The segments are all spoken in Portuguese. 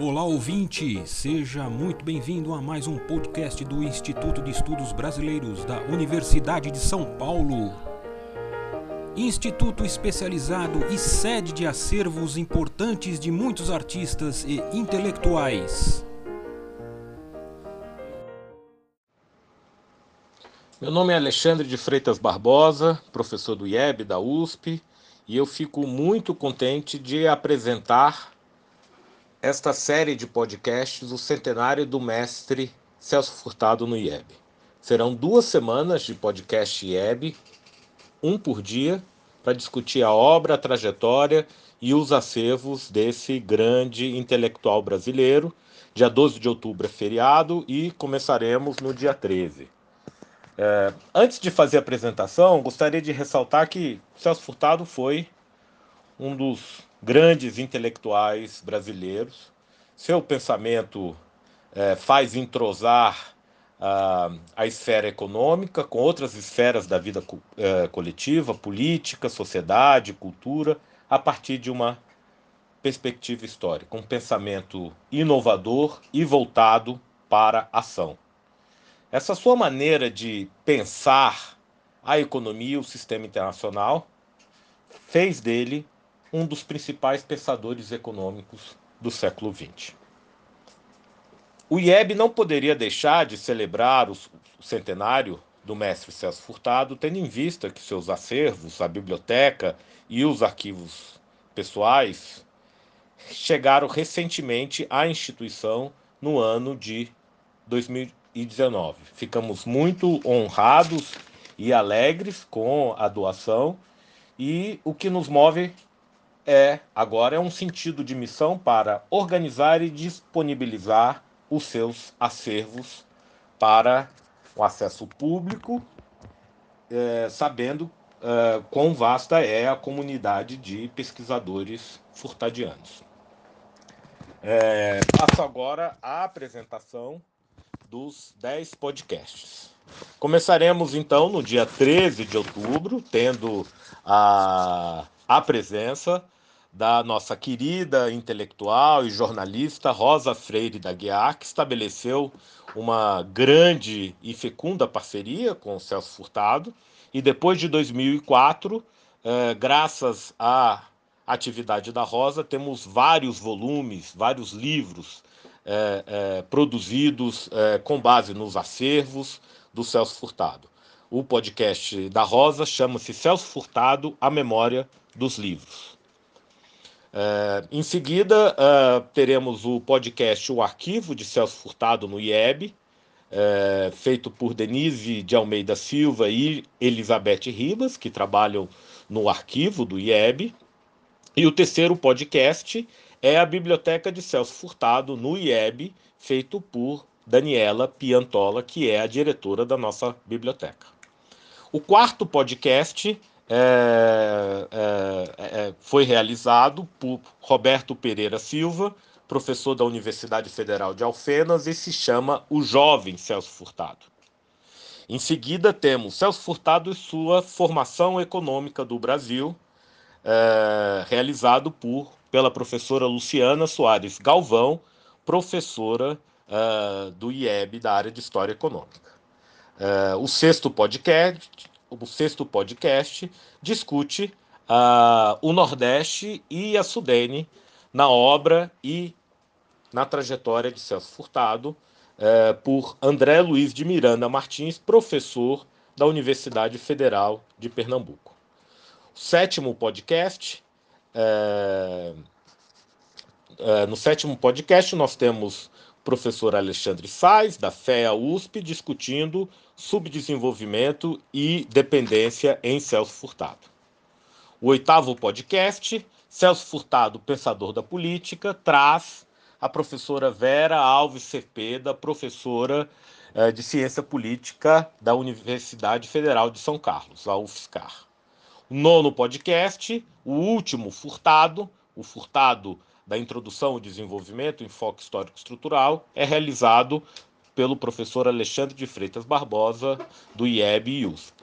Olá ouvinte, seja muito bem-vindo a mais um podcast do Instituto de Estudos Brasileiros da Universidade de São Paulo. Instituto especializado e sede de acervos importantes de muitos artistas e intelectuais. Meu nome é Alexandre de Freitas Barbosa, professor do IEB da USP, e eu fico muito contente de apresentar esta série de podcasts, o centenário do mestre Celso Furtado no IEB. Serão duas semanas de podcast IEB, um por dia, para discutir a obra, a trajetória e os acervos desse grande intelectual brasileiro. Dia 12 de outubro é feriado e começaremos no dia 13. É, antes de fazer a apresentação, gostaria de ressaltar que Celso Furtado foi um dos grandes intelectuais brasileiros. Seu pensamento é, faz entrosar a, a esfera econômica com outras esferas da vida é, coletiva, política, sociedade, cultura, a partir de uma perspectiva histórica, um pensamento inovador e voltado para a ação. Essa sua maneira de pensar a economia e o sistema internacional fez dele um dos principais pensadores econômicos do século XX. O IEB não poderia deixar de celebrar o centenário do mestre Celso Furtado, tendo em vista que seus acervos, a biblioteca e os arquivos pessoais chegaram recentemente à instituição no ano de 2000 2019. Ficamos muito honrados e alegres com a doação e o que nos move é agora é um sentido de missão para organizar e disponibilizar os seus acervos para o acesso público, é, sabendo é, quão vasta é a comunidade de pesquisadores furtadianos. É, passo agora a apresentação dos 10 podcasts. Começaremos então no dia 13 de outubro, tendo a, a presença da nossa querida intelectual e jornalista Rosa Freire da Guiar, que estabeleceu uma grande e fecunda parceria com o Celso Furtado. E depois de 2004, eh, graças à atividade da Rosa, temos vários volumes, vários livros é, é, produzidos é, com base nos acervos do Celso Furtado. O podcast da Rosa chama-se Celso Furtado, a memória dos livros. É, em seguida, é, teremos o podcast O Arquivo de Celso Furtado no IEB, é, feito por Denise de Almeida Silva e Elizabeth Ribas, que trabalham no arquivo do IEB. E o terceiro podcast é a Biblioteca de Celso Furtado, no IEB, feito por Daniela Piantola, que é a diretora da nossa biblioteca. O quarto podcast é, é, é, foi realizado por Roberto Pereira Silva, professor da Universidade Federal de Alfenas, e se chama O Jovem Celso Furtado. Em seguida, temos Celso Furtado e sua formação econômica do Brasil, é, realizado por pela professora Luciana Soares Galvão, professora uh, do IEB da área de História Econômica. Uh, o sexto podcast, o sexto podcast discute uh, o Nordeste e a Sudene na obra e na trajetória de Celso Furtado, por André Luiz de Miranda Martins, professor da Universidade Federal de Pernambuco. O sétimo podcast é, no sétimo podcast, nós temos professor Alexandre Sais, da FEA USP, discutindo subdesenvolvimento e dependência em Celso Furtado. O oitavo podcast, Celso Furtado, pensador da política, traz a professora Vera Alves Cepeda, professora é, de ciência política da Universidade Federal de São Carlos, a UFSCar. O nono podcast, o último Furtado, o Furtado da Introdução ao Desenvolvimento, Enfoque Histórico Estrutural, é realizado pelo professor Alexandre de Freitas Barbosa, do IEB e USP.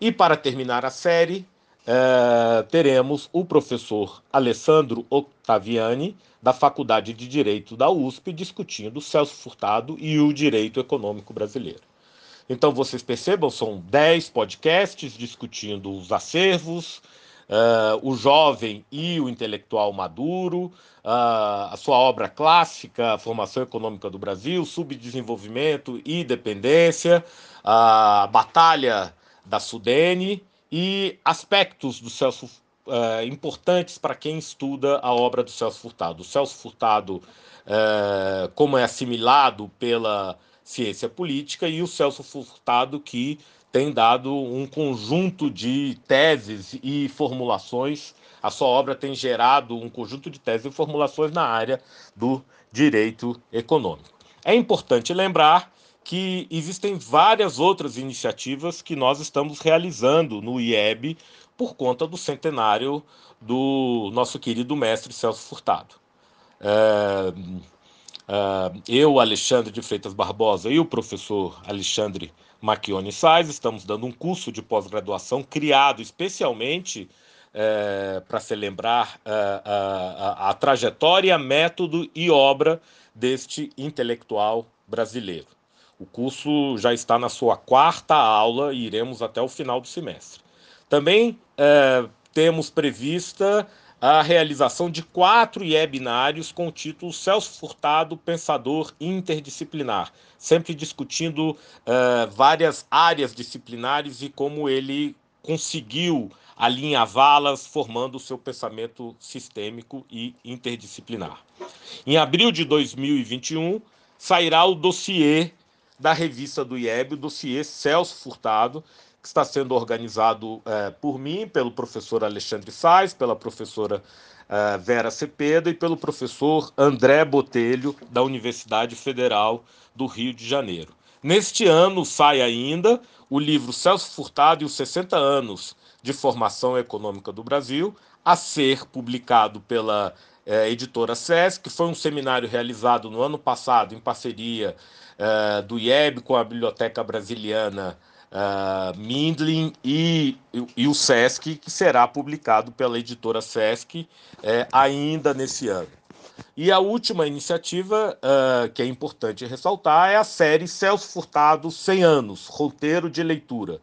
E para terminar a série, é, teremos o professor Alessandro Ottaviani, da Faculdade de Direito da USP, discutindo Celso Furtado e o direito econômico brasileiro. Então, vocês percebam, são 10 podcasts discutindo os acervos, uh, o jovem e o intelectual maduro, uh, a sua obra clássica, a Formação Econômica do Brasil, Subdesenvolvimento e Dependência, a Batalha da Sudene e aspectos do Celso uh, importantes para quem estuda a obra do Celso Furtado. O Celso Furtado, uh, como é assimilado pela ciência política, e o Celso Furtado, que tem dado um conjunto de teses e formulações. A sua obra tem gerado um conjunto de teses e formulações na área do direito econômico. É importante lembrar que existem várias outras iniciativas que nós estamos realizando no IEB por conta do centenário do nosso querido mestre Celso Furtado. É, é, eu, Alexandre de Freitas Barbosa e o professor Alexandre Macchione Sais estamos dando um curso de pós-graduação criado especialmente é, para celebrar a, é, a, a, a trajetória, método e obra deste intelectual brasileiro. O curso já está na sua quarta aula e iremos até o final do semestre. Também é, temos prevista a realização de quatro webinários com o título Celso Furtado, Pensador Interdisciplinar, sempre discutindo é, várias áreas disciplinares e como ele conseguiu alinhavá-las, formando o seu pensamento sistêmico e interdisciplinar. Em abril de 2021, sairá o dossiê da revista do IEB, o dossiê Celso Furtado, que está sendo organizado é, por mim, pelo professor Alexandre Sais, pela professora é, Vera Cepeda e pelo professor André Botelho, da Universidade Federal do Rio de Janeiro. Neste ano sai ainda o livro Celso Furtado e os 60 anos de formação econômica do Brasil, a ser publicado pela é, editora SESC, que foi um seminário realizado no ano passado em parceria é, do IEB com a Biblioteca Brasiliana uh, Mindlin e, e, o SESC, que será publicado pela editora SESC é, ainda nesse ano. E a última iniciativa, uh, que é importante ressaltar, é a série Celso Furtado 100 anos, roteiro de leitura.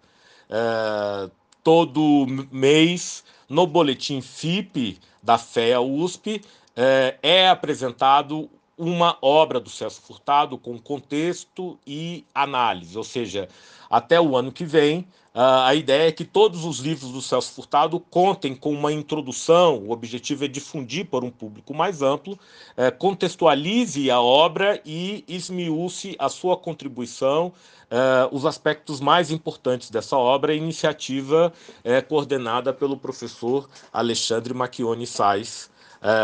Uh, todo mês, no boletim FIP da FEA USP, uh, é apresentado uma obra do Celso Furtado com contexto e análise, ou seja, até o ano que vem, a ideia é que todos os livros do Celso Furtado contem com uma introdução, o objetivo é difundir para um público mais amplo, é, contextualize a obra e esmiúce a sua contribuição, é, os aspectos mais importantes dessa obra, iniciativa é coordenada pelo professor Alexandre Macchione Sais,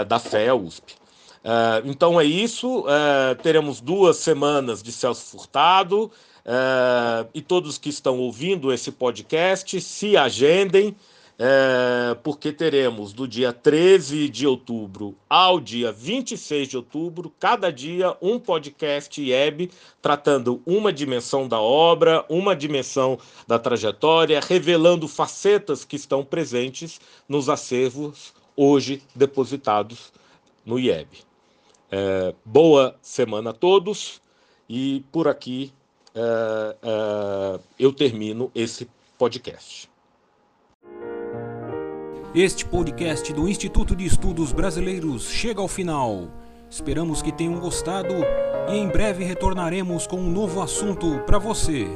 da FEA USP. É, então é isso, é, teremos duas semanas de Celso Furtado, Uh, e todos que estão ouvindo esse podcast se agendem, uh, porque teremos do dia 13 de outubro ao dia 26 de outubro, cada dia um podcast web tratando uma dimensão da obra, uma dimensão da trajetória, revelando facetas que estão presentes nos acervos hoje depositados no IEB. Uh, boa semana a todos e por aqui uh, uh, eu termino esse podcast. Este podcast do Instituto de Estudos Brasileiros chega ao final. Esperamos que tenham gostado e em breve retornaremos com um novo assunto para você.